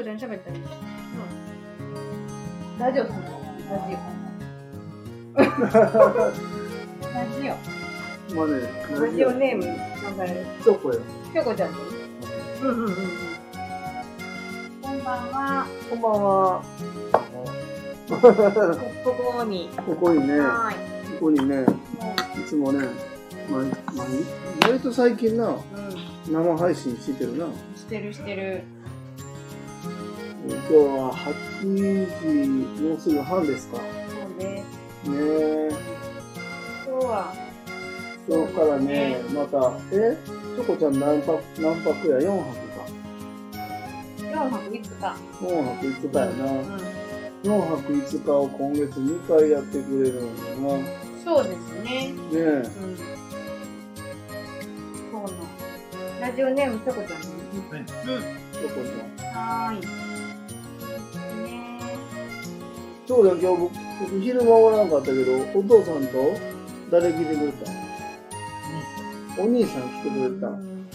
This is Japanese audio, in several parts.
こちゃん喋ったり。うん。ラジオするのラジオ。ラジオ。まあね、ラジオネーム、なんかね、チョコよ。ひょこちゃんと。うんうんうんうん。こんばんは。こんばんは。ここに。ここにね、はここにね、ーい。つもね、まあ、まあ、割と最近な、う、生配信してるな。うん。してるしてる。今日は8時、もうすぐ半ですか。ねそうです。え。今日は、今日からね、また、えチョコちゃん何泊、何泊や ?4 泊か。4泊5日。4泊5日やな。うん。4泊5日を今月2回やってくれるんだな。ねそうですね。え。うん。そうな。ラジオネームチョコちゃんね。はい。うん。チョコちゃん。はーい。チョコちゃん今日僕、僕昼間おらんかったけど、お父さんと誰来てくれた？お兄さん来てくれた。うん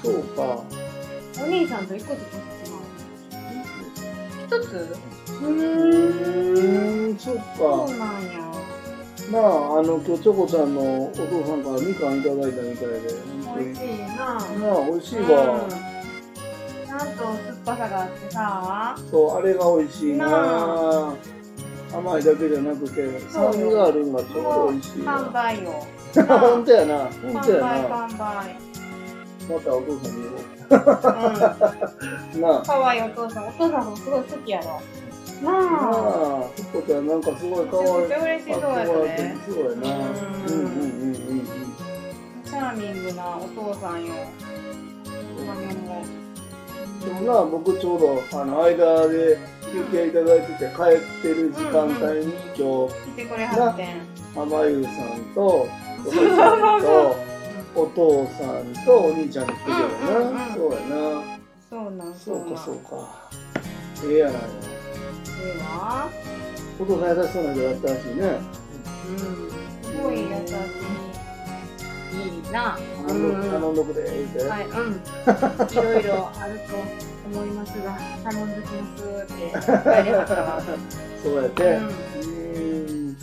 そうか。お兄さんと一個ずつ一つ？うん。そっか。そうなんや。なあ、あの、今日チョコちゃんのお父さんからみかんいただいたみたいで。美味しいな。なあ、美味しいうんわ。なんと酸っぱさがあってさ。そう、あれが美味しいなな甘いだけじゃなくて、酸味があるのがちょうど美味しい完わ。売よ。本当やな、完本当や売な。完売。またお父さんに言おうん。う。なあ。かわいいお父さん。お父さんもすごい好きやろ。ななあ。あ、チョコちゃんなんかすごい可愛い。めちゃくちゃ嬉しそうやったね。そうやな。うんうんうんうんチャーミングなお父さんよ。何も。でもな、僕ちょうどあの間で休憩いただいてて帰ってる時間帯に今日、来て優さんと、お父さんと、お父さんとお兄ちゃんに来てるうんうんうんな。そうやな。そうなんそそう。かそうか。ええやないの。ええわ。お父さん優しそうな人だったらしいね。うん。すごい優しい。いいな。頼んどくで、言うて。はい、うん。いろいろあると思いますが、頼んできますって言われましたわ。そうやって。うんうーん。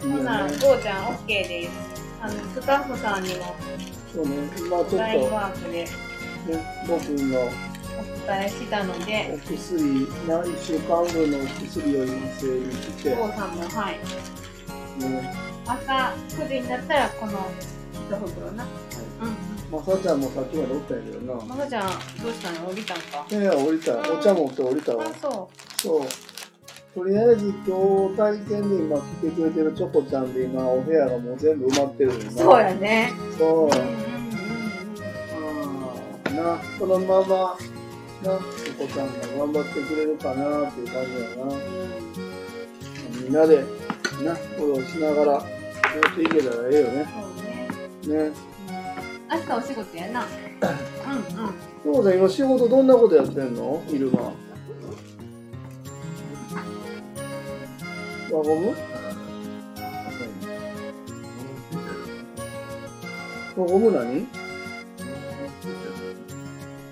ほんなら、ゴーちゃん OK です。あの、スタッフさんにもそうね、今ちょっと、ラインね、ワークで僕のお伝えしたので、お薬、な1週間分のお薬を今整理して、ゴーさんも、はい。ね、朝9時になったら、この一袋な。うん。まさちゃんもさっきまでおったんやけどな。まさちゃん、どうしたの降りたんか。いやいや、降りた。お茶持って降りたわあ、。そそう。とりあえず今日体験で今来てくれてるチョコちゃんで今お部屋がもう全部埋まってるんう。な。そうやね。そう。うんうんうんな、このまま、な、チョコちゃんが頑張ってくれるかなっていう感じだな。みんなで、な、フォローしながらやっていけたらええよね。そうね。ね。明日お仕事やな。うんうん。チョコちゃん今仕事どんなことやってんの？昼間。輪ゴム？輪ゴム何？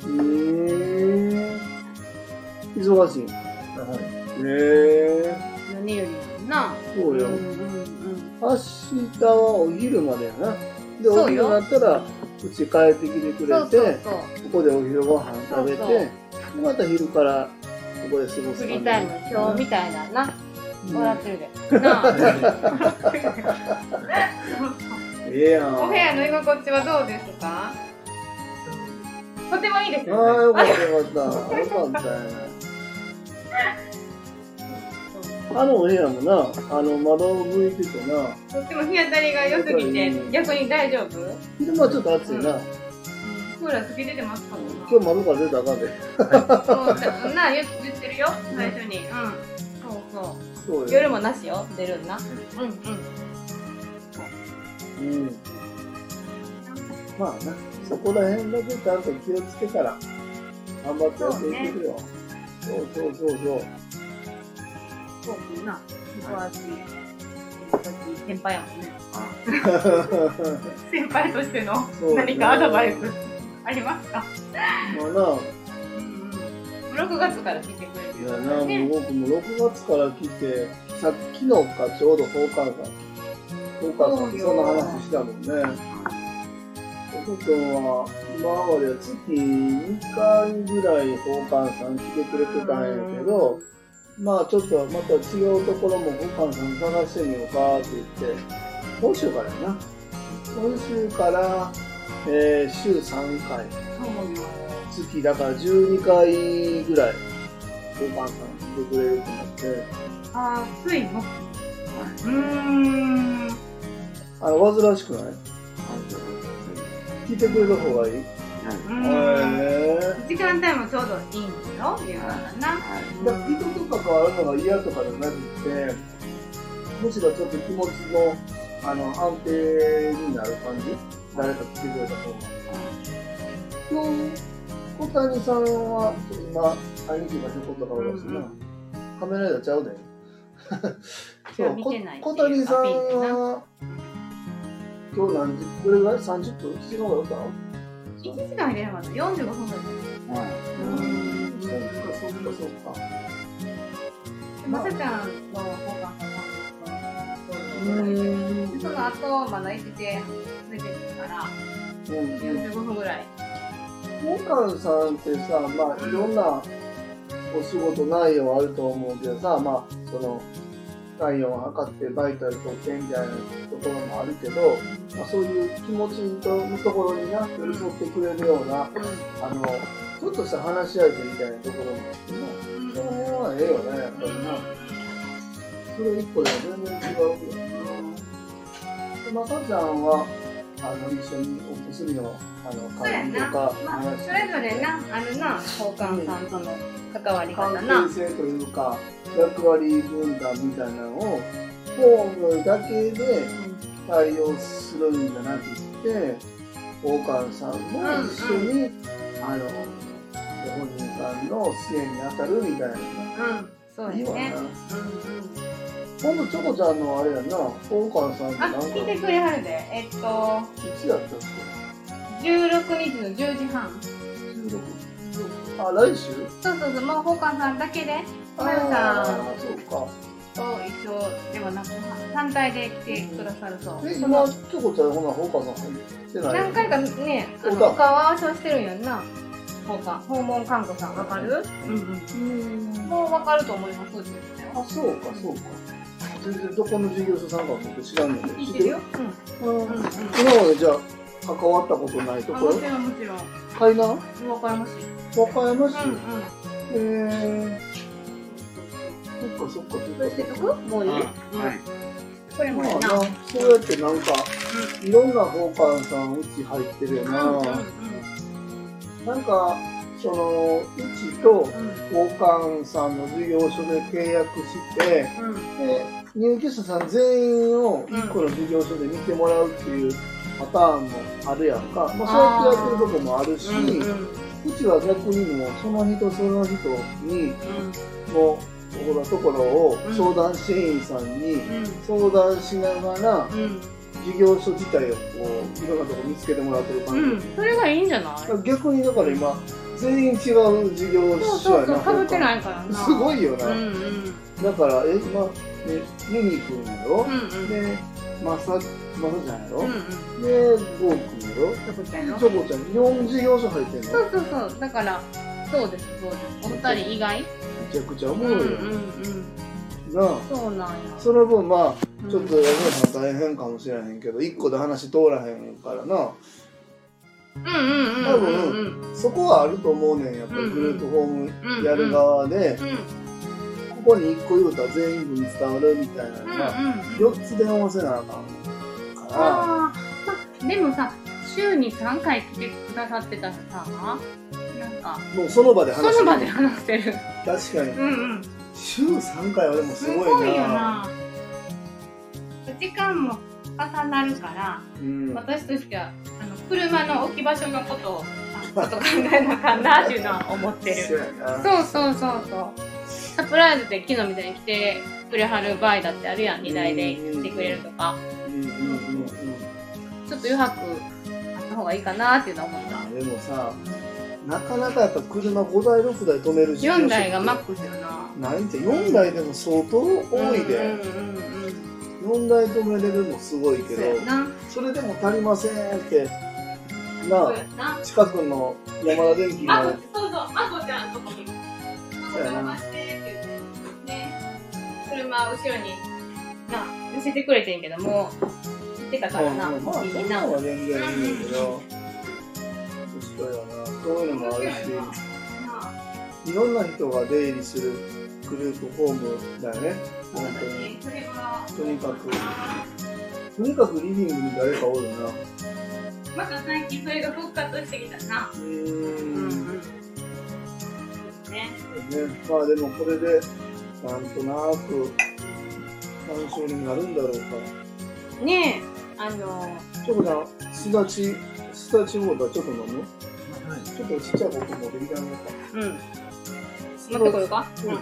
うーん。忙しい。へえ何よりもな。そうようんうんうん。明日はお昼までやな。で、お昼になったら、うち帰ってきてくれて。ここでお昼ご飯食べて、でまた昼からここで過ごすフリータイム、今日みたいなな。うん笑ってるで。なあ。ええやん。お部屋の居心地はどうですか？とてもいいですああ、よ。よかったよかった。よかったやな。あのお部屋もな、あの窓向いててな、とっても日当たりが良すぎて、逆に大丈夫？昼間ちょっと暑いな。クーラーつけててますかもな。今日窓から出たらあかんで。そうな言言ってるよ、最初に。うん。そうそう。そうよ。夜もなしよ、出るんな。うんうん。うん。まあな、そこら辺だけちゃんと気をつけたら、頑張ってやっていけるよ。そうそうそうそう。そうかな。詳しい。先輩やもんね。先輩としての何かアドバイスありますか？まあな、6月から来てくれていやるな、ね。もう僕も6月から来て、さっきのかちょうど放課さん。放課さんそんな話したもんね。おとくんは、今までは月2回ぐらい放課さん来てくれてたんやけど、まあちょっとまた違うところも放課さん探してみようかって言って、今週からやな。今週から、えー週3回。そうよ。月だから12回ぐらいお母さん来てくれると思ってあー、ついの？うーん。あの煩わしくない？聞いてくれた方がいい？時間帯もちょうどいいんだよ、言うからな。だから人と関わるのが嫌とかじゃなくてむしろちょっと気持ちのあの安定になる感じ？誰か来てくれた方が今日小谷さんは今会いに来たことかもしれない、カメラやちゃうで。そう見てないこ小谷さんは今日何時？どれぐらい ?30 分 ?7 時間ぐらい歌う1時間入れなかった。45分ぐらい。うんそっかそっかそっかまさちゃんの方がうんその後まだ行ってて出てるからうん45分ぐらいモカンさんってさまあいろんなお仕事内容あると思うけどさまあその体温を測ってバイタル取ってみたいなところもあるけど、まあ、そういう気持ちのところにな寄り添ってくれるようなあのちょっとした話し相手みたいなところもあってねその辺はええよねやっぱりな。それ一個では全然違うよでまさちゃんはあの一緒にお薬のあのそうやな。管理とかまあ話それぞれなあるな交換さんとの関わり方関な係性というか役割分担みたいなのをフォームだけで対応するんじゃなくて大川さんも一緒に、あのご本人さんの支援に当たるみたいな。うんそういいわな。やねほんとチョコちゃんのあれやんな。大川さんあなんか聞いてくれはるで。えっといつやったっ16日の10時半。け16あ来週？そうそうそうもう交換さんだけで。あまゆさん。あそうか。と一緒ではなく単体で来てくださるそうえ今チョコちゃんほな大川さん入ってない何回かねあそうだのお顔合わしてるんやんな。交換訪問看護さんわかる？うん。うんうん。もうわかると思いますあ、そうか、そうか。全然どこの事業所さんか僕知らんので。聞いてるよ。うん。うん。うんうん。今までじゃあ、関わったことないところ？あもちろんもちろん。海南わかりますよ和歌山市？うんうん。へー。そっかそっか。そっそれしてか。もういい？はい。これもまあな。やな、そうやってなんか、いろんな放課さんうち入ってるよな。うんうんなんか、その、うちとうん交換さんの事業所で契約して、うん。で入居者さん全員を1個の事業所で見てもらうっていうパターンもあるやんか、まあ、そうやってやってるとこもあるし、うんううんちは逆にもうその人その人にもうところところをうん相談支援員さんにうん。相談しながらうん。事業所自体をこういろんなとこ見つけてもらってる感じ、うん。それがいいんじゃない？逆にだから今全員違う事業所やなか。ぶってないからな。すごいよな、うんうん。だからえ今えユニくんやろ、うんうん。でまさまさちゃんやろ、うんうん。でゴーくんやろ？チョコちゃんよチョコちゃん4事業所入ってんの？そうそうそう。だからそうですそうです。お二人以外？めちゃくちゃおうんうんもろいよ、うんなあ。そうなんや。その分まあうん。ちょっと安村さん大変かもしれへんけど一個で話通らへんからな。うんうんうん多うんうん。そこはあると思うねんやっぱりグループホームやる側で。ここに1個言うたら全員分伝わるみたいなのがうんうん4つ電話せなあかんああでもさ週に3回来てくださってたらさなんかもうその場で話その場で話せる。確かに。うんうん。週3回はでもすすごいな。ごいよな。時間も重なるからうん。私としてはあの車の置き場所のことをあちょっと考えなあかんなっていうのは思ってる。そうやな。そうそうそうそう。サプライズで昨日みたいに来てくれはる場合だってあるやん。2台で来てくれるとか。うんうんうんうんちょっと余白あった方がいいかなっていうのは思ったでもさなかなかやっぱ車5台6台止める事業所って4台がマックスよな。ないんて4台でも相当多いで、うんうんうん4台止めれるのすごいけどな。それでも足りませんってなやな。近くの山田電機のそうそう、あこちゃんとこに。あこそうやな邪魔してって言って。ね。車後ろに、な、寄せてくれてんけど、もってたからな。うんな。んなのは全然いいん。だけど確かにな。そういうのもあるし。いろんな人が出入りするグループホームだよね。本当にとにかく。とにかくリビングに誰かおるな。また最近それが復活してきたな。うん。ね、まあでもこれでなんとなく参照になるんだろうか。ねえ、あの、ちょこちゃんすだちすだちウォーターちょっと飲む？ちょっとちっちゃいコップ持ってきてあげようかうん。持ってこようかうん。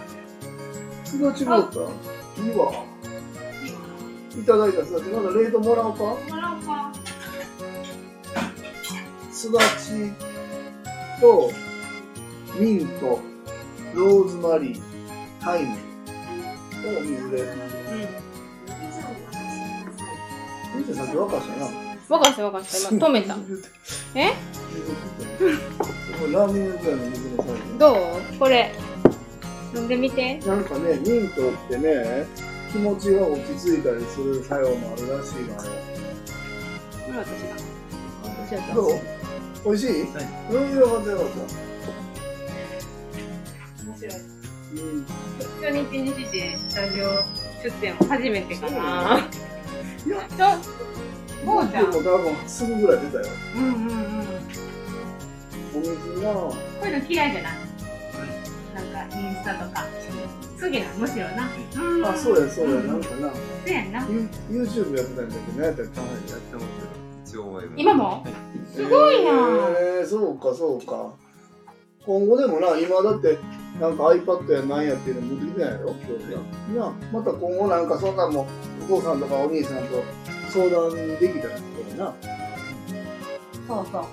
すだちウォーターいいわ。いただいたすだち。まだ冷凍もらおうか？もらおうか。すだちとミントローズマリータイム。を水で。うん。見てさっき沸かしたなわかしたた。今止めた。え？ラーメン屋ぐらいの水のサイズどう？これ。飲んでみて。なんかね、ミントってね、気持ちが落ち着いたりする作用もあるらしいのよ。これ私が。美味しい？はいうん、よかったよかっ面白い。た。うん。初日にしてスタジオ出演も初めてかな。いや、ちょ、もうじゃん。でも多分すぐぐらい出たよ。うんうんうん。お水が、こういうの嫌いじゃない？なんかインスタとか。好きな、むしろな。うんあ、そうやそうや、んなんかな、そうやんな。ユ YouTube やってたんだけど、何やったっけ？やってます一応は今も？すごいなえー、そうかそうか。今後でもな、今だって、なんか iPad やなんやっていうの持ってきてないやろ？な。なまた今後なんかそんなんも、お父さんとかお兄さんと相談できたらいいな。そうそう。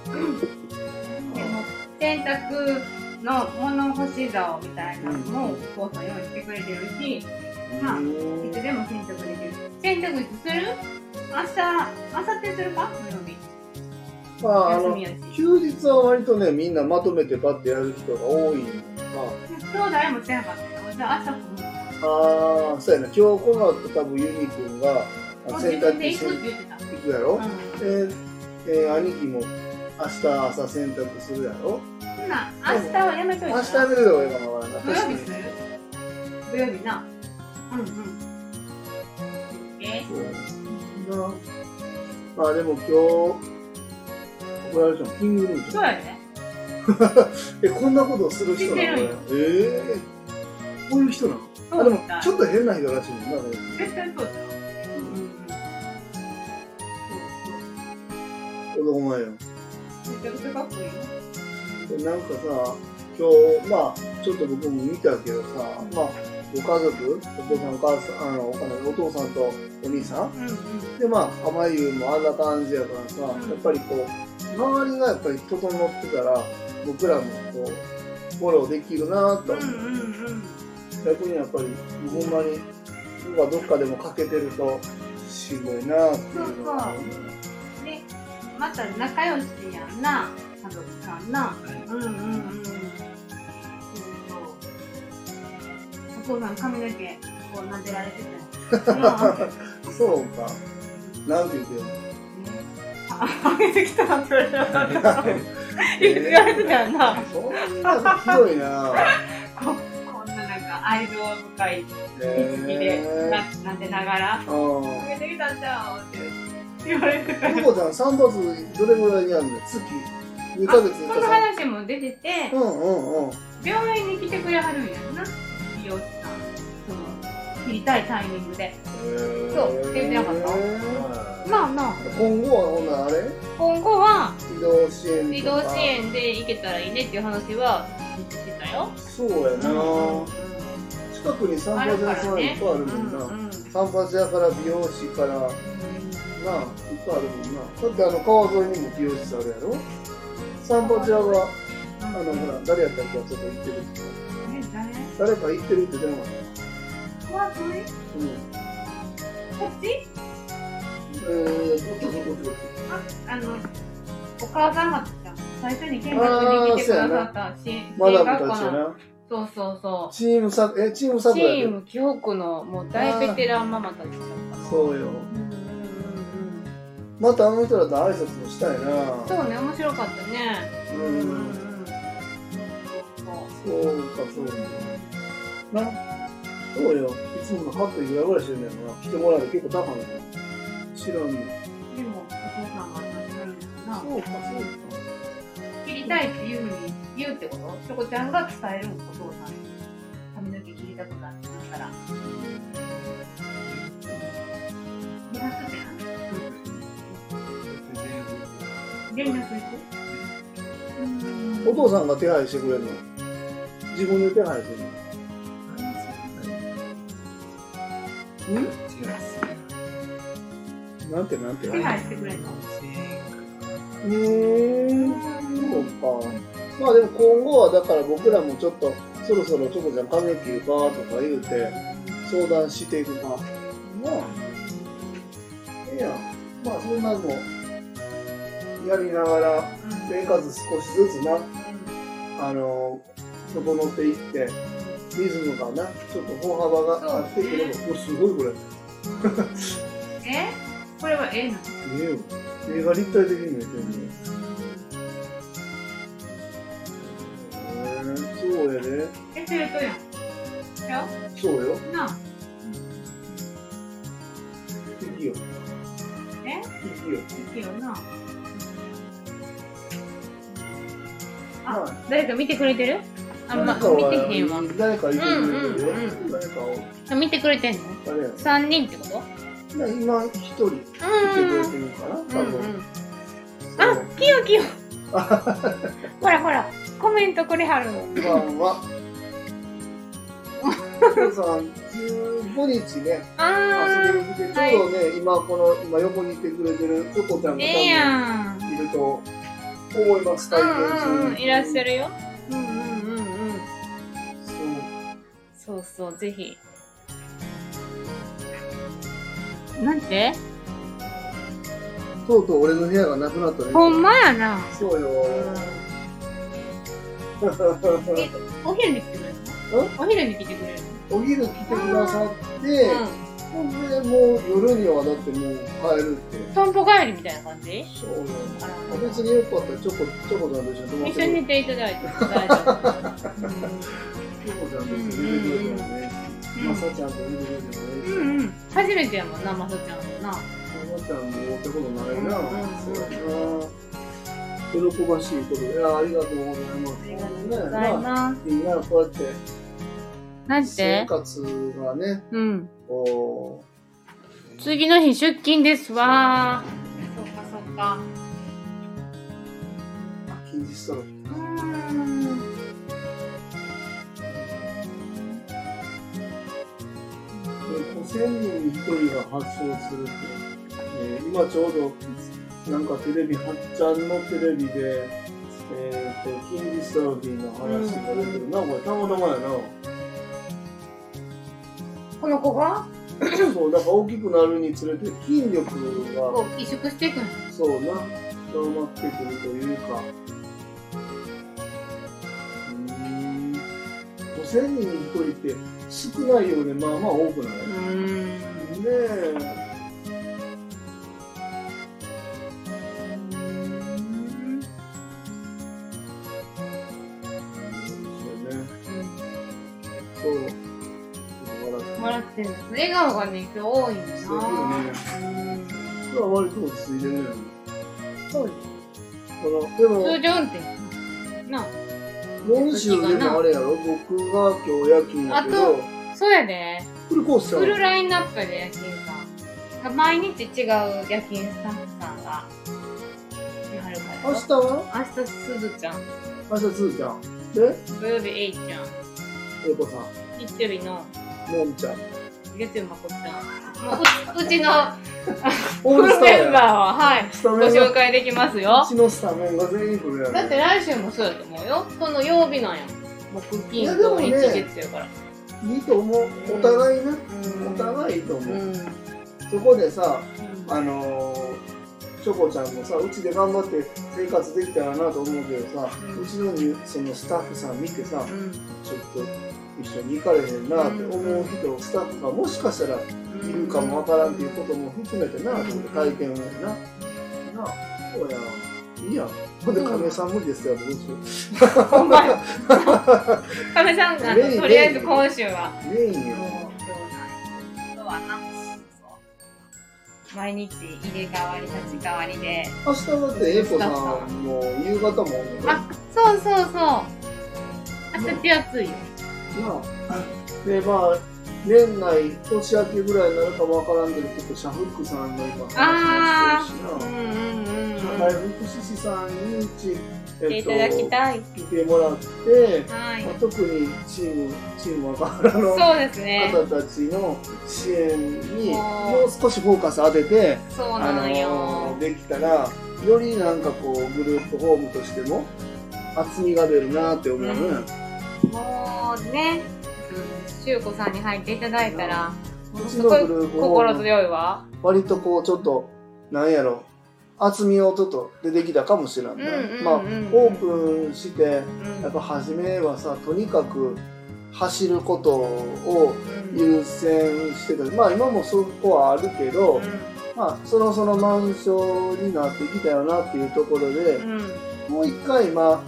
でも洗濯の物干し竿みたいなのもお父さん用意してくれてるし、まあういつでも洗濯できる。洗濯いつする？明日、明後日するか？土曜日。まあ、あの休日は割とね、みんなまとめてパッてやる人が多いんだ今日誰もしてなかったよ。じゃあ明日もああ、そうやな、今日この後多分ユニ君が洗濯しに行くやろ、うん。えーえー兄貴も明日朝洗濯するやろ？ほな、明日はやめといてな。明日やめるのがいいかな、わからんな。土曜日する土曜日な。うんうん。えそうなまあでも今日、怒られちゃうキングルー。そうやね。え、こんなことをする人なのええこういう人なの？そあ、でもちょっと変な人らしいもんな、絶対そうだよ。うんうん。男前よ。めちゃくちゃかっこいいなんかさ、今日、まあ、ちょっと僕も見たけどさ、まあ、ご家族、お父さん、お母さん、あの、お金お父さんとお兄さんうんうん。で、まあ、濱優もあんな感じやからさ、うんやっぱりこう、周りがやっぱり整ってたら、僕らもこう、フォローできるなと、うんうんうん。逆にやっぱり、ほんまに、僕がどっかでも欠けてると、しんどいなっていうのがそうで、また仲良しやんな、家族さんな。うんうんうん。そうそう。お父さん髪の毛、こう撫でられてた そうか。なんて言ってんの？あげてきたって言われてたよな。そんなひどいな。ここんななんか愛情深いね好きでななでながら「うんあげてきたんちゃう?」って言われてた。久保ちゃん散髪どれぐらいにあるの？月。2ヶ月その話も出ててうんうんうん病院に来てくれはるんやんな。美容師さんその切りたいタイミングで。そう言ってなかった？まあまあ。今後はほんならあれ？今後は移動支援移とか。動支援で行けたらいいねっていう話はしてたよ。そうやな、近くに散あ髪屋さんいっぱいあるもんな、うんうん散髪屋から美容師からなあいっぱいあるもんな。だってあの川沿いにも美容室あるやろ？散髪屋があの、ほら、誰やったっけ？ちょっと行ってるってえ、誰？誰か行ってるって言ってなかっ怖くないた。こっち？うん。えー、どっちどっちどっち？あ、あの、お母さんが最初に見学に来てくださったし、マダム学校の。そうそうそチームサえ、チームう。サ。チーム記憶のもう大ベテランママたちだった。そうよ。うんうんうん。うん。またあの人らと挨拶もしたいな。そうね、面白かったね。ううん。そうか、そうか。な。そうよ。いつものカットいくらぐらいしてるんだよな。来てもらうと結構高いの。知らんね。でも、お父さんがな。そうか、そうか。切りたいっていうふうに言うってこと？チョコちゃんが伝えるお父さんに。髪の毛切りたくなったら。お父さんが手配してくれるの？自分で手配するの？んなんてなんて？手配してくれるの？うーん、そうか。まあでも今後はだから僕らもちょっとそろそろチョコちゃん髪の毛切るかとか言うて相談していくか。まあ、いいやん。まあそんなのやりながら生活少しずつな、あの、整っていって、リズムがな、ちょっと歩幅があってくれば、おすごいこれ。え？これはええの？見えよ。映画立体的に見えてるね。へーそうやで。え、それとやん。やそうよ。なあ。いいよ。えいいよ。いいよな。はあ、誰か見てくれてるあ、ま、見てへん。わ。誰かいてくれてるよ。うん。うん。うん。誰かを。見てくれてん。の誰やろ三人ってこと今、一人来てくれてるかな多分。うんうん。あ、キヨキヨ。ほらほら、コメントくれはるの。こんばんは。皆さん、15日ね、あ遊びに来て、ちょうどね、今、この、今横にいてくれてるチョコちゃんー、が。多分いると思います、うん体験中うんうん、に。いらっしゃるよ。うんうんうんうん。そうそうそう、ぜひ。なんて？とうとう俺の部屋がなくなったね。ほんまやな。そうよ。えお昼に来てくれるの？お昼に来てくれるお昼来てくださって、のほんで、もう夜にはだってもう帰るって。うん。トンボ帰りみたいな感じ？そうよ。あら別によかったらチョコ、チョコちゃんと一緒に泊まって一緒に寝ていただいて大丈夫。チョコちゃんと一緒に寝てくれてもねうんまさちゃんと寝てくれてもねうんうん。初めてやもんな、まさちゃんもな。まさちゃんも会ったことないな。うんうんうんそうやな。喜ばしいことで、いやありがとうございます。ありがとうございねます。みんなこうやって？なん生て？活がね、うん。こ次の日出勤ですわそっかそっか。う、禁止したら、うーん。5000人に1人が発症するって、えー今ちょうど、なんかテレビ、はっちゃんのテレビで、えっ、と、金利サーフィンの話が出てるな、これたまたまやな。この子が？そう、だから大きくなるにつれて筋力が、萎縮していくの。そうな、強まってくるというか、5000人に1人って少ないようで、まあまあ多くない、ん。ねえ。笑って笑ってる。笑顔がね、今日多いな。素敵よねそれは割と落ち着いてるね。そうこのでも、通常運転。な今週でもあれやろ、僕が今日夜勤やけど、そうやで。フルコースフルラインナップで夜勤さん。毎日違う夜勤スタッフさんが。いはるからよ。明日は？明日すずちゃん。明日つーちゃん。で、土曜日えいちゃん。えこさん、日曜日のもんちゃん。月曜まこちゃん。も うちのオールスターやメンバーは、はい、ご紹介できますよう。ちのスタメンが全員来るやろだって来週もそうやと思うよ。その曜日なんやもん。木、い金、土、日、月やから。いいと思うお互いねうんお互いいいと思う、うん。そこでさうんあのー、チョコちゃんもさうちで頑張って生活できたらなと思うけどさ、ううんちのにそのスタッフさん見てさ、うんちょっと一緒に行かれへんなって思う人、スタッフがもしかしたらいるかもわからんっていうことも含めてな、うんちょっと体験をやな。なあ、そうやいいやん。ほんで、亀井さん無理ですよ、どうしよほんまや。亀さんが、メインとりあえず今週は。う。メインよ。な。毎日入れ替わり立ち替わりで。明日だって、英子さんも夕方もあ、そうそうそう。あたち暑いよ。なあ。で、まあ、年内、年明けぐらいになるかもわからんけど、ちょっとシャフックさんの今あ話もしてるしな。うんうんうんうん。社会福祉士さんにうち、来ていただきたい。来てもらって、はいまあ、。特にチーム、チーム若原のそうですね。方たちの支援にももう少しフォーカス当てて、そうあなのよの。できたら、よりなんかこう、グループホームとしても、厚みが出るなって思うね。もうね、うん、しゅうこさんに入っていただいたら、うちのグすごい心強いわ。割とこう、ちょっと、なんやろ、厚みをちょっと出てきたかもしれな。い、まあ、オープンして、うん。やっぱ初めはさ、とにかく走ることをうん優先してた。まあ今もそこはあるけど、まあそろそろ満床になってきたよなっていうところで、うん。もう一回今、あ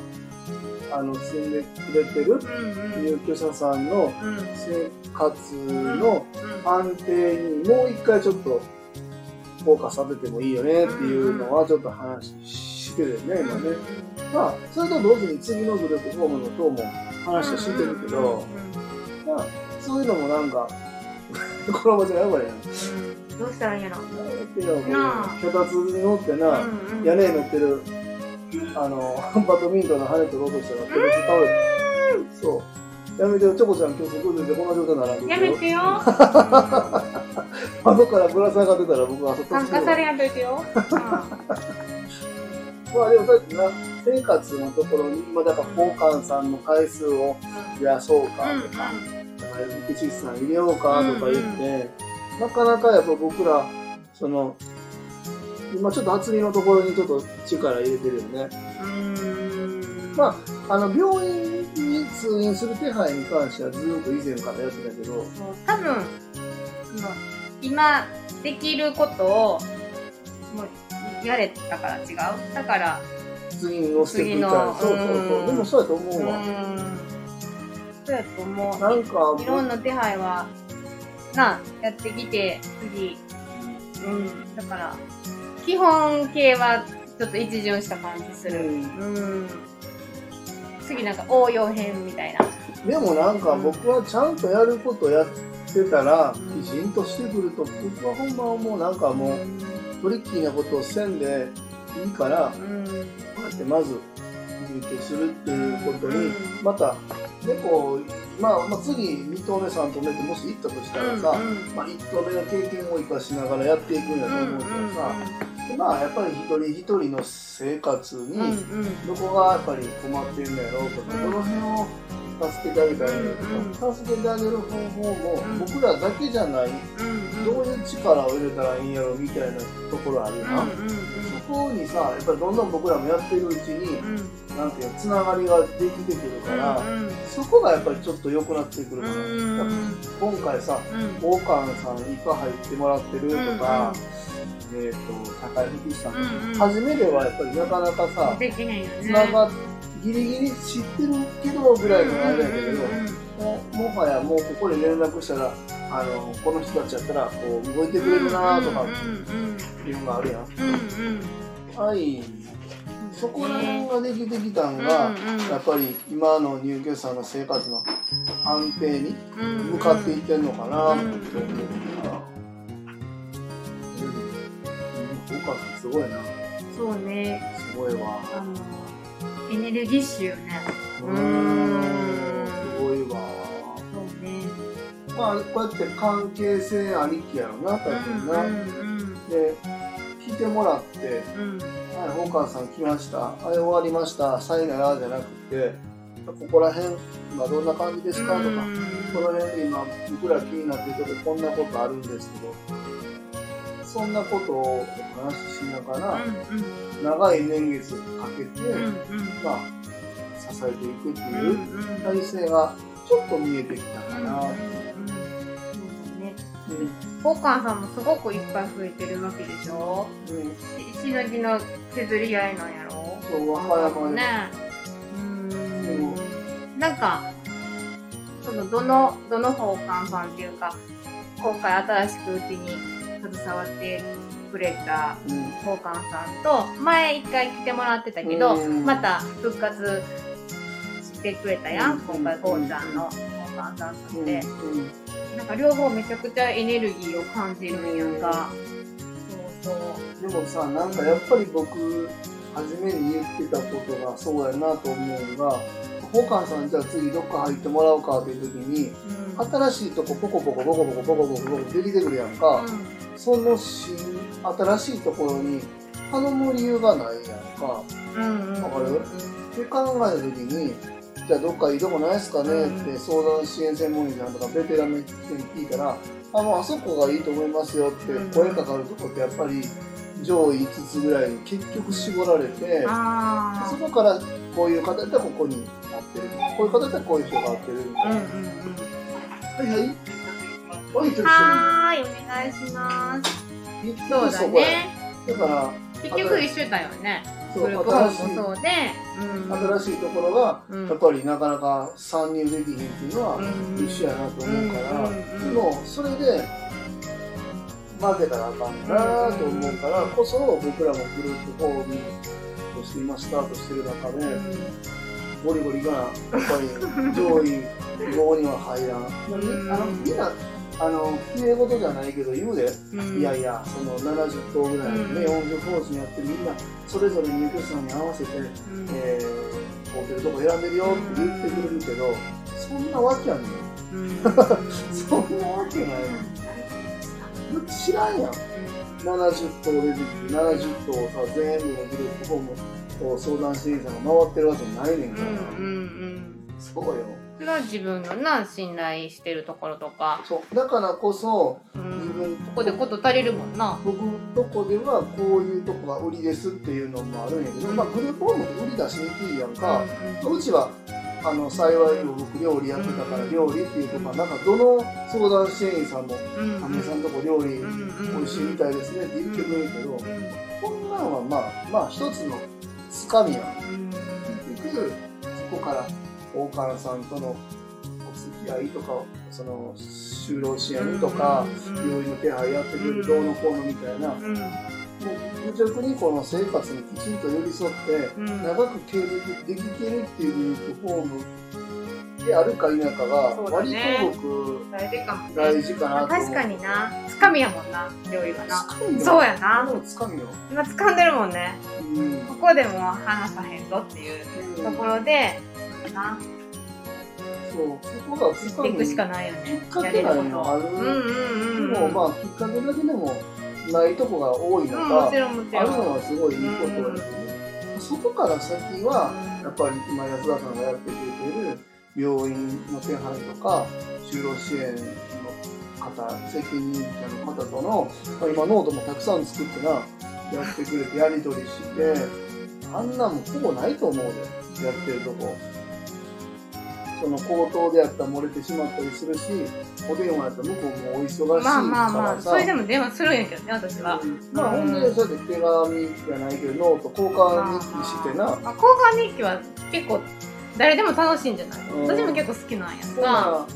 の、住んでくれてるうん入居者さんのうん。生活の安定にもう一回ちょっとフォーカス当ててもいいよねっていうのはちょっと話してるよね、今ね。まあ、それと同時に次のグループホームの等も話をしてるけど、まあ、そういうのもなんか、この場所やばいやん。うん。どうしたらいいんやろ。けど、なあ。脚立に乗ってな、屋根に乗ってる、あの、バドミントンの羽取ろうとしたら、脚立倒れて。そう。やめてよ、チョコちゃん今日外出てこんな状態にならやめてよ。窓からぶら下がってたら僕は外参加されやんといてよ。まあでもさっきな、生活のところに、まあだから、交換さんの回数を増やそうかうんとか、だから、福祉士さん入れようかとか言って、なかなかやっぱ僕ら、その、今ちょっと厚みのところにちょっと力入れてるよね。うんまあ、あの、病院に通院する手配に関してはずっと以前からやってたけど、多分その今できることをもうやれたから違う？だから次のステップ次のみたいな。そうそうそうう。んでもそうやと思ううわ。んそうやと思うなんか、いろんな手配はなやってきて次うんだから基本形はちょっと一巡した感じする。うん。うん。次なんか応用編みたいな。でもなんか僕はちゃんとやることやってたら、うんきちんとしてくると、僕はほんま思うなんかもう、トリッキーなことをせんでいいから、こうやってまず、入居するっていうことに、うん。また、で、こう、まあ、まあ、次、2棟目、3棟目ってもし行ったとしたらさ、まあ、1棟目の経験を生かしながらやっていくんやと思うけどさ、でまあ、やっぱり一人一人の生活に、うんうん。どこがやっぱり困ってんのやろうとか、うんどの辺を助けてあげたらいいのとか、助けてあげる方法もうん。僕らだけじゃない、うんどういう力を入れたらいいんやろうみたいなところあるな、うんうんそこにさやっぱりどんどん僕らもやってるうちに、うんなんていうのつながりができてくるから、うんそこがやっぱりちょっと良くなってくるかうら、ん今回さうん。大川さんいっぱい入ってもらってるとか、えっ、と高井福士さん、うんうん。初めではやっぱりなかなかさ、ね。つながっギリギリ知ってるけどぐらいのあれだけど、うんもうもはやもうここで連絡したらあのこの人たちやったらこう動いてくれるなとかうんうんいうのがあるやん。うんうんはいそこら辺ができてきたんが、うんうんやっぱり今の入居者の生活の安定にうん向かっていってんのかなって思うから。うん、お母さんすごいな。そうねすごいわ。あのエネルギッシュよねううんすごいわ。そうねまあ、こうやって関係性ありきやろな、多分な。うんうんで、来てもらって、うん。はい、大川さん来ました。はい、終わりました。さよならじゃなくて、ここら辺、今どんな感じですか？とか、この辺で今、僕ら気になってるとここんなことあるんですけど、そんなことをお話ししながら、長い年月かけて、まあ、支えていくっていう体制がちょっと見えてきたかな。ポーカーさんもすごくいっぱい増えてるわけでしょ？うん、うんししのぎの削り合いなんやろ？そう、和歌山で。ねうーん。なんかそのどのどの方館さんっていうか今回新しくうちに携わってくれたうん。宝冠さんと前一回来てもらってたけどうん。また復活してくれたやん今回こうちゃんの宝冠さんとしてうんなんか両方めちゃくちゃエネルギーを感じるんやんかそうそうでもさ、なんかやっぱり僕、初めに言ってたことがそうやなと思うのが、ホーカンさんじゃあ次どっか入ってもらおうかっていう時に、うん新しいとこポコポコポコポコポコポコポコ出てくるやんか、その新、新しいところに頼む理由がないやんか。うんうんかるって考えた時に、じゃあどっかいいとこないですかねって相談支援専門員さんとかベテランの人に聞いたら、あ、もうあそこがいいと思いますよって声かかるとこってやっぱり上位5つぐらいに結局絞られて、あそこからこういう方だったらここに合ってる。こういう方だったらこういう人が合ってるみたいな。はいはい。はい、いお願いしますそうだ。ねだから、結局一緒だよねそう新しいもそうでうん。新しいところが、うん。やっぱりなかなか参入できひんっていうのはうん。一緒やなと思うから、でもそれで負けたらあかんなと思うからこそ僕らもグループホームとして今スタートしてる中でゴリゴリがやっぱり上位5には入らん。あのみんなあの綺麗事じゃないけど言うで、うんいやいやその70頭ぐらいのね、うん音楽講師にやってみんなそれぞれ入居者に合わせてうんえー、ホテルとこ選んでるよって言ってくれるけど、そんなわけやねん。うん そんなわけないの。知らんやん。70頭出てきて、70頭をさ、全部のグループホームを相談支援者が回ってるわけないねんから。うんうんうんそうよ。それは自分のな信頼してるところとか、そう。だからこそ、う自ん、分、ここでこと足りるもんな。僕のとこではこういうとこが売りですっていうのもあるんやけど、うん。まあグループホームって売り出しにくいやんか。ううちはあの幸い僕料理やってたからうん料理っていうとかなんかどの相談支援員さんもんうん「あめさんとこ料理うん。美味しいみたいですね」って言ってくれるけどうん。こんなんはまあまあ一つのつかみやん。うん。結局そこから大川さんとのお付き合いとかその就労支援とかうん。病院の手配やってくれるどうのこうのみたいな。もううん愚直にこの生活にきちんと寄り添ってうん。長く継続できてるっていうグルームであるか否かが割ね。と僕大事かもね。大事かな。確かにな。つかみやもんな料理はな。そうやな。もうつかみよ。今掴んでるもんね。うん。ここでも話さへんぞっていうところでな。そう、そこがつかみ。行ってい。くしかないよきっね。かけないやれる。ことのある。うんうんうん。でもまあきっかけだけでもないとこが多いのうんもか、ちろんもちろん。あるのはすごいいいことだけど、そこから先はやっぱり今安田さんがやってくれている病院の手配とか就労支援の方責任者の方との、まあ、今ノートもたくさん作ってなやってくれてやり取りしてあんなんもほぼないと思うでやってるとこその口頭でやったら漏れてしまったりするしお電話やったら向こうもお忙しいからさ、まあまあまあそれでも電話するんやけどね私はまあ、ほんで、そうやって手紙じゃないけど、ノート交換日記してな。まあ、交換日記は結構誰でも楽しいんじゃない、うん。私も結構好きなんやんだか、か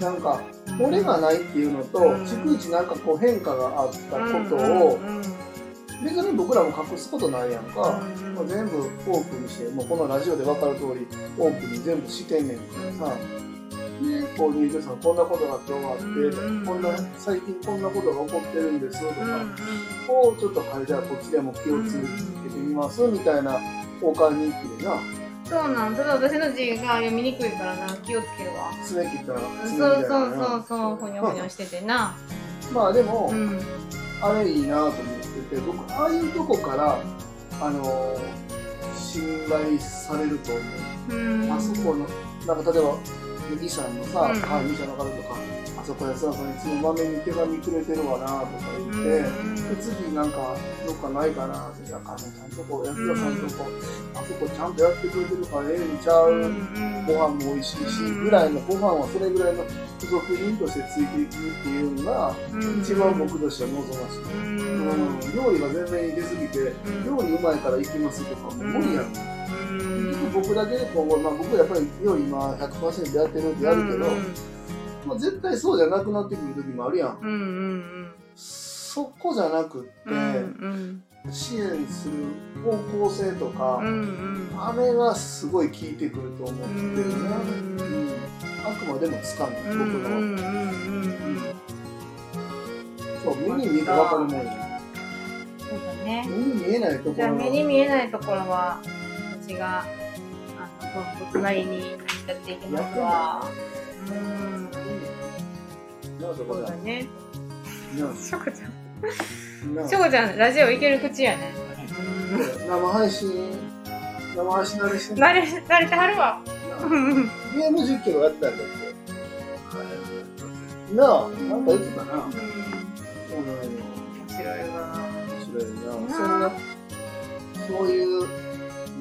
ら、なんか、これがないっていうのと、うん。逐一なんかこう変化があったことうんを、うんうん別に僕らも隠すことないやんか。全部オープンにして、もうこのラジオで分かる通り、オープンに全部してんねん。からさ。で、こう、入居者さん、こんなことが今日あって、うんこんな、最近こんなことが起こってるんですとか、うんうん。こうちょっと書いてあるこっちでも気をつけてみますみたいな交換日記でな、そうなんただ私の字が読みにくいからな気をつけるわ。爪切ったらそう爪みたいなそうそうそうふにょふにょしててな。まあでも、うん。ああれいいなと思ってて僕ああいうとこからあの信頼されると思う。うん。あそこのなんか例えば麦さんのさ、うん。管理者の方とかそこ安田さん。いつもまめに手紙くれてるわなとか言って、で次なん。かどっかないかなって、じゃあ、かちゃん。とこ、安田さん。とこ、あそこちゃん。とやってくれてるからええん。ちゃう、ご飯も美味しいし、ぐらいの、ご飯はそれぐらいの付属品としてついていくっていうのが、一番僕としては望ましい。うん、料理が全面に出すぎて、料理うまいから行きますとか、も無理やん。僕だけで今後、まあ僕やっぱり料理今100%やってるん。でやるけど、まあ絶対そうじゃなくなってくる時もあるやん。うんうんそこじゃなくって、うんうん支援する方向性とか、うんうんあれがすごい効いてくると思ってるね。うんうんあくまでもつかむ、うん僕の。うんうんうんそう、目に見えてわかるもんね。そうだね目に見えないところじゃあは目に見えないところは私があの僕なりにやっていきますわうんそうだ。ね。なしょこちゃん。しょこちゃんラジオいける口やね。生配信、生配信慣れして慣れ慣れてはるわ。ゲーム実況やったんだって。なあ、なんか言ってたな。そうなんよ。面白いわ面白いな。なそんな、そういうグ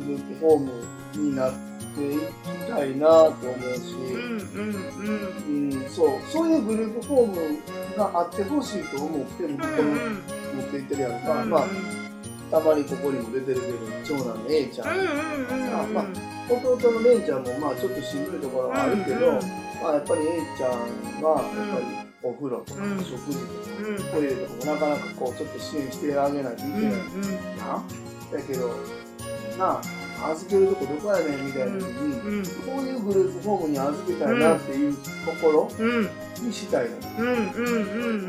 ループホームになっていきたいなと思うし、うんうんうん、そう、そういうグループホームがあってほしいと思って、僕このうんうん。持っていってるやんか。うんまあ、たまにここにも出てるけど、長男の A ちゃん。うんうんうんまあ弟のレイちゃんもまあちょっとしんどいところはあるけど、うんまあやっぱり A ちゃんはやっぱりお風呂とかうん。食事とかうんトイレとかもなかなかこうちょっと支援してあげないといけない。な。だけど、なあ、預けるとこどこやねんみたいな時に、うんこういうグループホームに預けたいなっていうところにしたいの。ですうん。うん。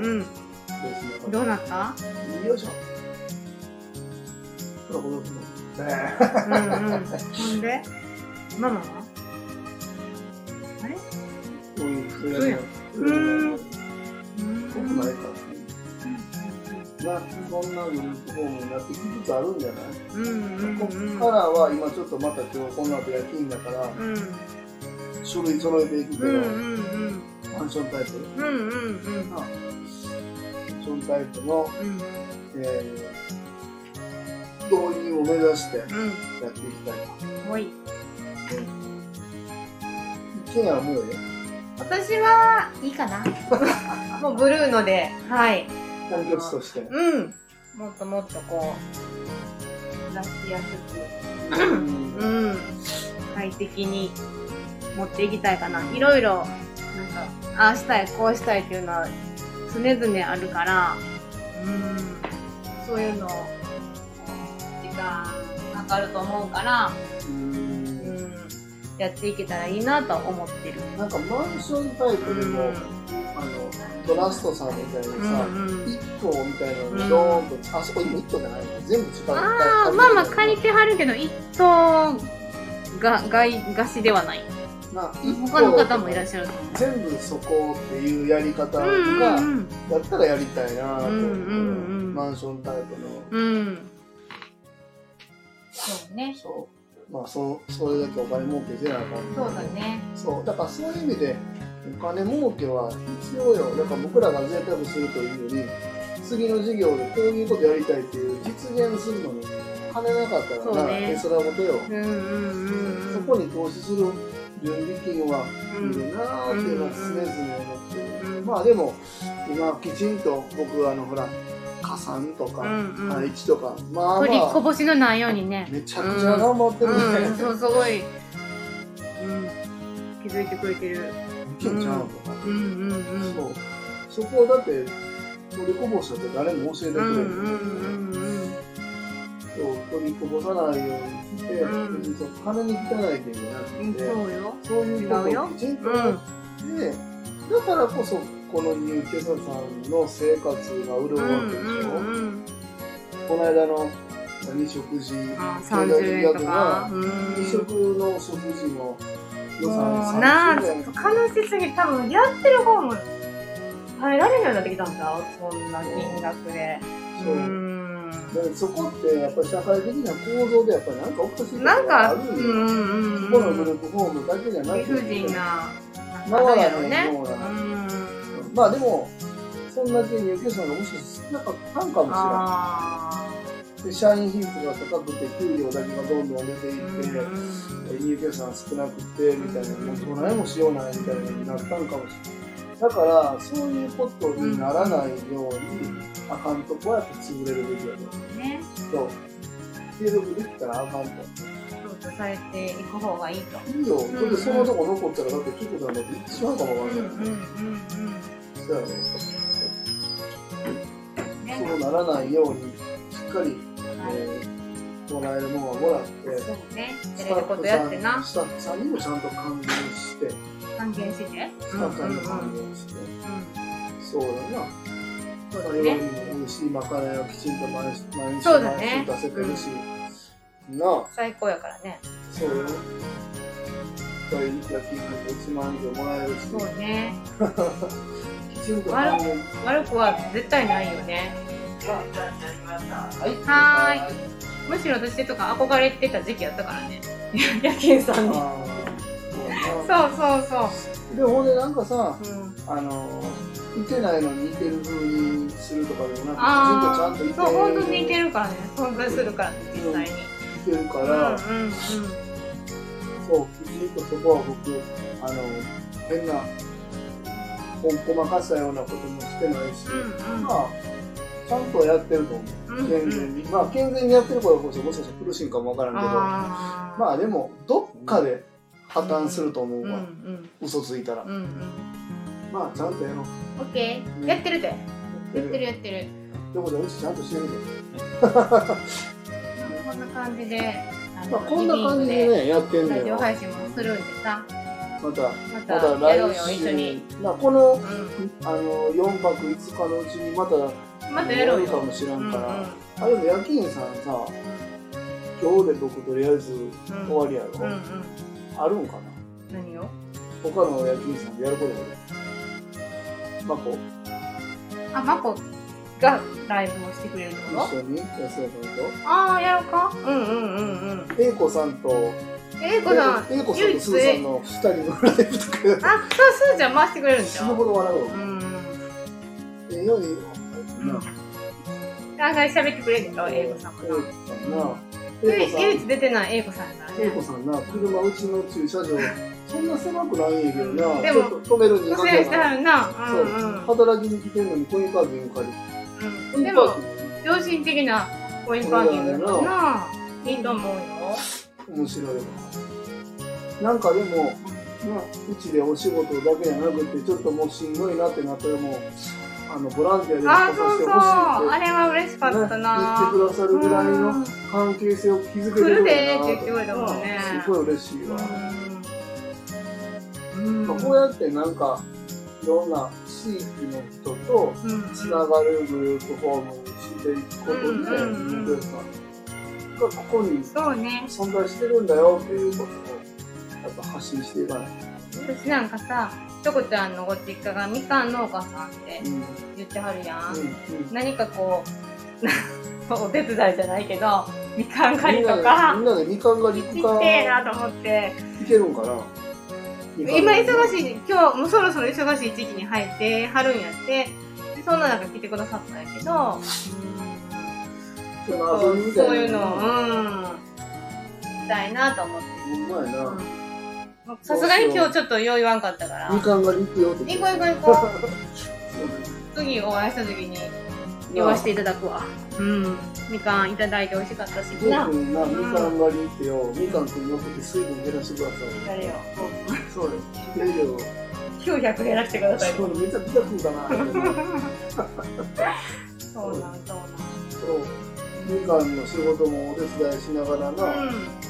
うん。どうなったよいしょ。ほら、このねうん。うん。ほん。でママはあれこういうふうそうやん。そんなグループホームになってきつつあるんじゃない、うんうんこっからは今ちょっとまた今日この後夜勤だからうん。書類揃えていくけど、マンションタイプ？うんうんうんマンションタイプの、うん。えー、導入を目指してやってうんいきたいな。ほいケアはもうえ私はい。いかなもうブルーのではいえ環境地として。うんもっともっとこう出しやすくうん快適に持っていきたいかないろいろなんかああしたいこうしたいっていうのは常々あるからうんそういうの時間かかると思うから、うん、やっていけたらいいなと思ってる。なんかマンションタイプでも、あのトラストさんみたいにさ、うんうん。一棟みたいなのにドーンと、あそこ今一棟じゃないの？全部近くああまあまあ借りてはるけど一棟が外貸しではない。な一他の方もいらっししゃる。全部そこっていうやり方が、うんうんやったらやりたいなと思う、うんうんうんマンションタイプの。うん。うんそうね。そう。まあそそれだけお金儲けせなあかん。そうだね。そう。だからそういう意味でお金儲けは必要よ。だから僕らが贅沢するというより次の事業でこういうことやりたいっていう実現するのに金なかったらな、ね。絵空事よ、うんうんうんそこに投資する準備金はいるなーっていうのは常々思ってる、うん。まあでも今きちんと僕あのほら加算とかうんうん。配置とか、まあ取りこまあぼしのないようにね。めちゃくちゃ頑張ってるね、うん、そうすごい、うん、気づいてくれてる。いけん。ちゃうとか、うんうんうん。そう。そこをだって取りこぼしたって誰も教えてくれる、うんうんうんそう取りこぼさないようにして、うん。別にそう金に汚い点じゃなくうんて、そうよ。そういうことをきちんとうんやって、だからこそこのニューケサさんの生活が潤うわけでしょ、うんうんこの間の何食事あ30円とか。うん。二食の食事も予もう算なあ30円ちょっと悲しすぎて多分やってる方も耐えられるようになってきたんだそんな金額で。そううん。でそこってやっぱり社会的な構造でやっぱりなんかおかしいなんか、うんがあるんよ、うんうん。このグループホームだけじゃなくて理不尽な。回らなうん。まあでもそんだけ入居者がもし少なかったんかもしれないあで社員比率が高くて給料だけがどんどん出てーいって、うん入居者が少なくてみたいなもうどないもしようないみたいになったんかもしれないだからそういうことにならないように、あかんとこはやっぱ潰れるべきだとね。そう継続できたらあかんとそうとされていく方がいいと。いいよ、んだってそのとこ残ったらだってキコさんだって一番かもわかんない、うんうんうんうん。そうやろね。そうならないようにしっかり、もらえるものはもらってそうね。スやれることやってな。スタッフさんにもちゃんと還元して還元して。スタッフさんにも還うん元して、うんそうだなそうだね。も美味しいまかないをきちんと毎日毎日出せてるし、なあ最高やからね。そうよ一回焼き肉1万以上もらえるしそうね。悪くは絶対ないよね。はいはむしろ私とか憧れてた時期やったからね。夜勤さんに。そうそうそうそでほんでなんかさう。うん。あのいてないのにいてる風にするとかでもなくあきちんとちゃんといてあ、そう、本当にいてるからね。存在するからね、実際に。いてるかうんら、うんうん。そうきちんとそこは僕あの変なこ細かしたようなこともしてないし、うんうん。まあちゃんとやってると思う。うん健全に、まあ健全にやってるからこそもしかしたら苦しいんかもわからんけど。まあでもどっかで破綻すると思うわ、ん嘘ついたら。まあちゃんとやろう。オッケー。やってるで。やってる。やってるでもねうちちゃんとしてるで、こんな感じであまあ、こんな感じでねやってんラのよジオ配信もするんでさ。またままた来週。まあこのうあの4泊5日のうちにまたんまたやろうよるかもしらんから、うんうん。あでも夜勤さんさ今日で僕とりあえずうん。終わりやろ、うんうん。あるんかな？何を？他の夜勤さんでやることがマコ？あまこがライブをしてくれるってこと？一緒に？安田さんと？ああやろうか？うんうんうんうん。英子さんと。えいこさん英子さんとスーさんの2人のライブとか。あそうすーちゃん回してくれるんじ死ぬゃんほど笑うわ。うんええよええよな案外喋ってくれるん。英子さん。も英な唯一出てない英子さん。だね英子さん。な車うちの駐車場そん。な狭くないん。やけどな、でも止めるにごしてはるなそううん。うん。働きに来てん。のにコインパーキング借りてコうん。でも良心的なコインパーキングだないいと思うよグ面白いわなん。かでも、まあ、うちでお仕事だけじゃなくてちょっともうしん。どいなってなったらもうあのボランティアで参加してほしいってあれは嬉しかったな。ね言ってくださるぐらいのうん。関係性を築けて来るでるって言ってくれたもんね。すごい嬉しいわ、うん。まあ、こうやってなんかいろんな地域の人とうん。つながるグループホームにしていくことで、うんうんうん。がここに存在してるんだよっていうことをやっぱ発信していかない私なんかさチョコちゃんのご実家がみかん農家さんってと。うん言ってはるやん、うん何かこう お手伝いじゃないけどみかん狩りとみか。みんなでみかん狩り行行くか。ってえなと思って。いけるんかな。今忙しい今日もうそろそろ忙しい時期に入ってはるんやって。でそんな中来てくださったんやけど。そういうのうん。したいなと思って。ほんまやな、うんさすがに今日ちょっとよう言わんかったから。みかん狩り行くよって。行こう行こう行こう。次お会いした時に言わせていただくわ。うん。みかんいただいて美味しかったしな。みかん狩り行ってよ。みかん君乗せて水分減らしてください。誰よそうよいやいや900減らしてください。そうめちゃくちゃ食うかな。そうなんそうそう。みかんの仕事もお手伝いしながらなんな。うん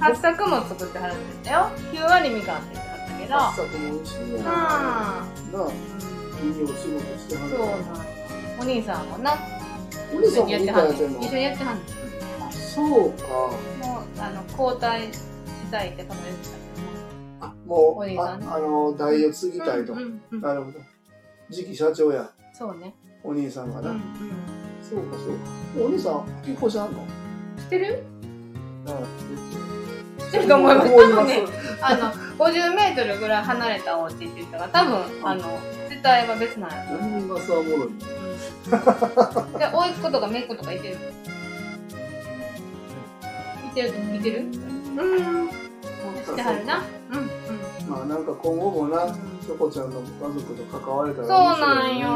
八作も作ってはるんだよ。9割みかんって言ってはったけど。八作も美味しいねなああうんいいお仕事してはるそうなんやお兄さんもな。お兄さんもみ一緒にやってはん。一緒にやってはんねそうか。んもうあの交代したいって考えてあもうお兄さんね。ああの代を継ぎたたいと、うんうんうんなるほど。次期社長や、そうね。お兄さんがな。うんうん。そうか、そうか。お兄さん、結婚しはんの？知ってる？うん。知ってると思います。多分ね、あの、50メートルぐらい離れたお家って言ったから、多分、あの、絶対は別なんや。何がさ、おもろい。で、甥っ子とか姪っ子とかいてる？いてるいてる？うん。知ってはるな。うんうん。まあなんか今後もな、うんチョコちゃんの家族と関われたそうら面白いなんねよ。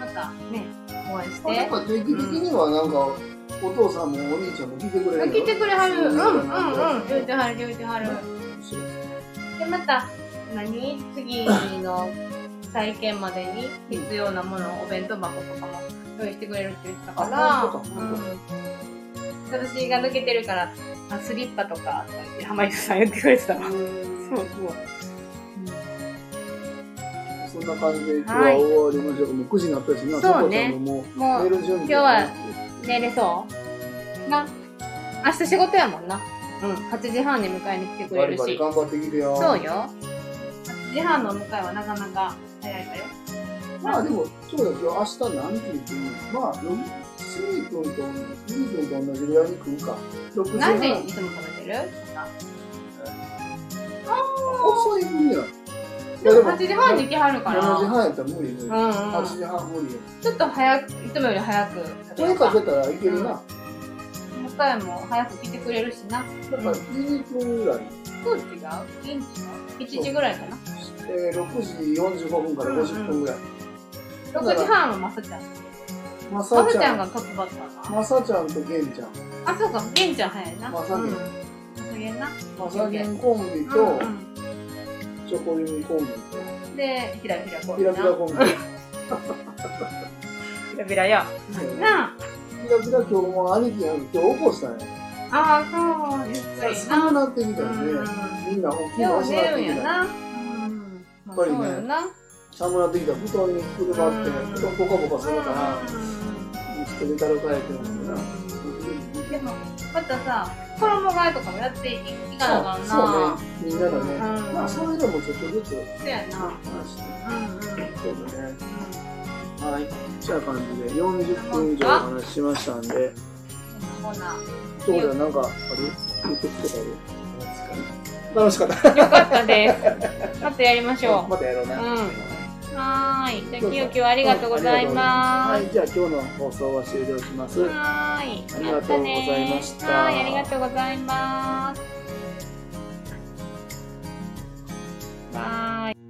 またね、お会いして。なんか定期的にはなんか、お父さんもお兄ちゃんも来てくれるよ来てくれはる。うんうんうん。うん言うてはる言うてはる。で、また、何？次の再建までに必要なもの、お弁当箱とかも用意してくれるって言ってたから、私が抜けてるから、あスリッパとか、浜井さん言ってくれてたわ。そうそう。そんな感じで今日は終わりましょうか。もう9時になったしな、そうねももうもう寝る準備今日は寝れそう？な。明日仕事やもんな。うん。8時半に迎えに来てくれバリるし。バリ頑張ってきてよ。そうよ。8時半のお迎えはなかなか早いわよ。まあでも、そうだ今日明日何時に来るの？まあ、スミ君と、スミ君と同じぐらいに来るか。6時半。何時にいつも食べてる？遅い分や。いでも8時半に来はるから。7時半やったら無理無理。うんうん。8時半無理よ。ちょっと早く、いつもより早く食べ声ようかかけたらいけるな。向えも早く来てくれるしな。だから2分ぐらい。そう違う？現地の ?1 時ぐらいかな。えー、6時45分から50分ぐらい。6時半はまさちゃん。ままさちゃん、がトップバッターな。まさちゃんとげんちゃん。あ、そうか、げんちゃん早いな。まさげんうん。まさげんな。まさげんコンビと、うんうんチョコユニコンビで、ひらひらこと、ピラピラコンひらひらや。なあ。ラピラ今日も兄貴やん今日起こしたんや。ああ、そう、ゆっくりな。寒なってきたよね。みんな大きいのよう遅なってきた。やっぱりね。寒なってきた布団にくるまって、うん布団ポカポカするから、うんちょっと寝たら帰ってるんだな。でも、またさ、衣替えとかもやっていかなあかんな。そうね、みんながね。うんまあそういうのもちょっとずつそうやな。話して。うんうん。そうだね。はい。じゃあ感じで40分以上お話ししましたんで、ほな。そうだよ、なんか、ある言ってきてたよ。楽しかった。よかったです。またやりましょまたやろうな。うんう。はーい。じゃあ、きよきよありがとうございまはい、す。じゃあ今日の放送は終了します。はーい。ありがとうございましたはーい、ありがとうございます。はーい。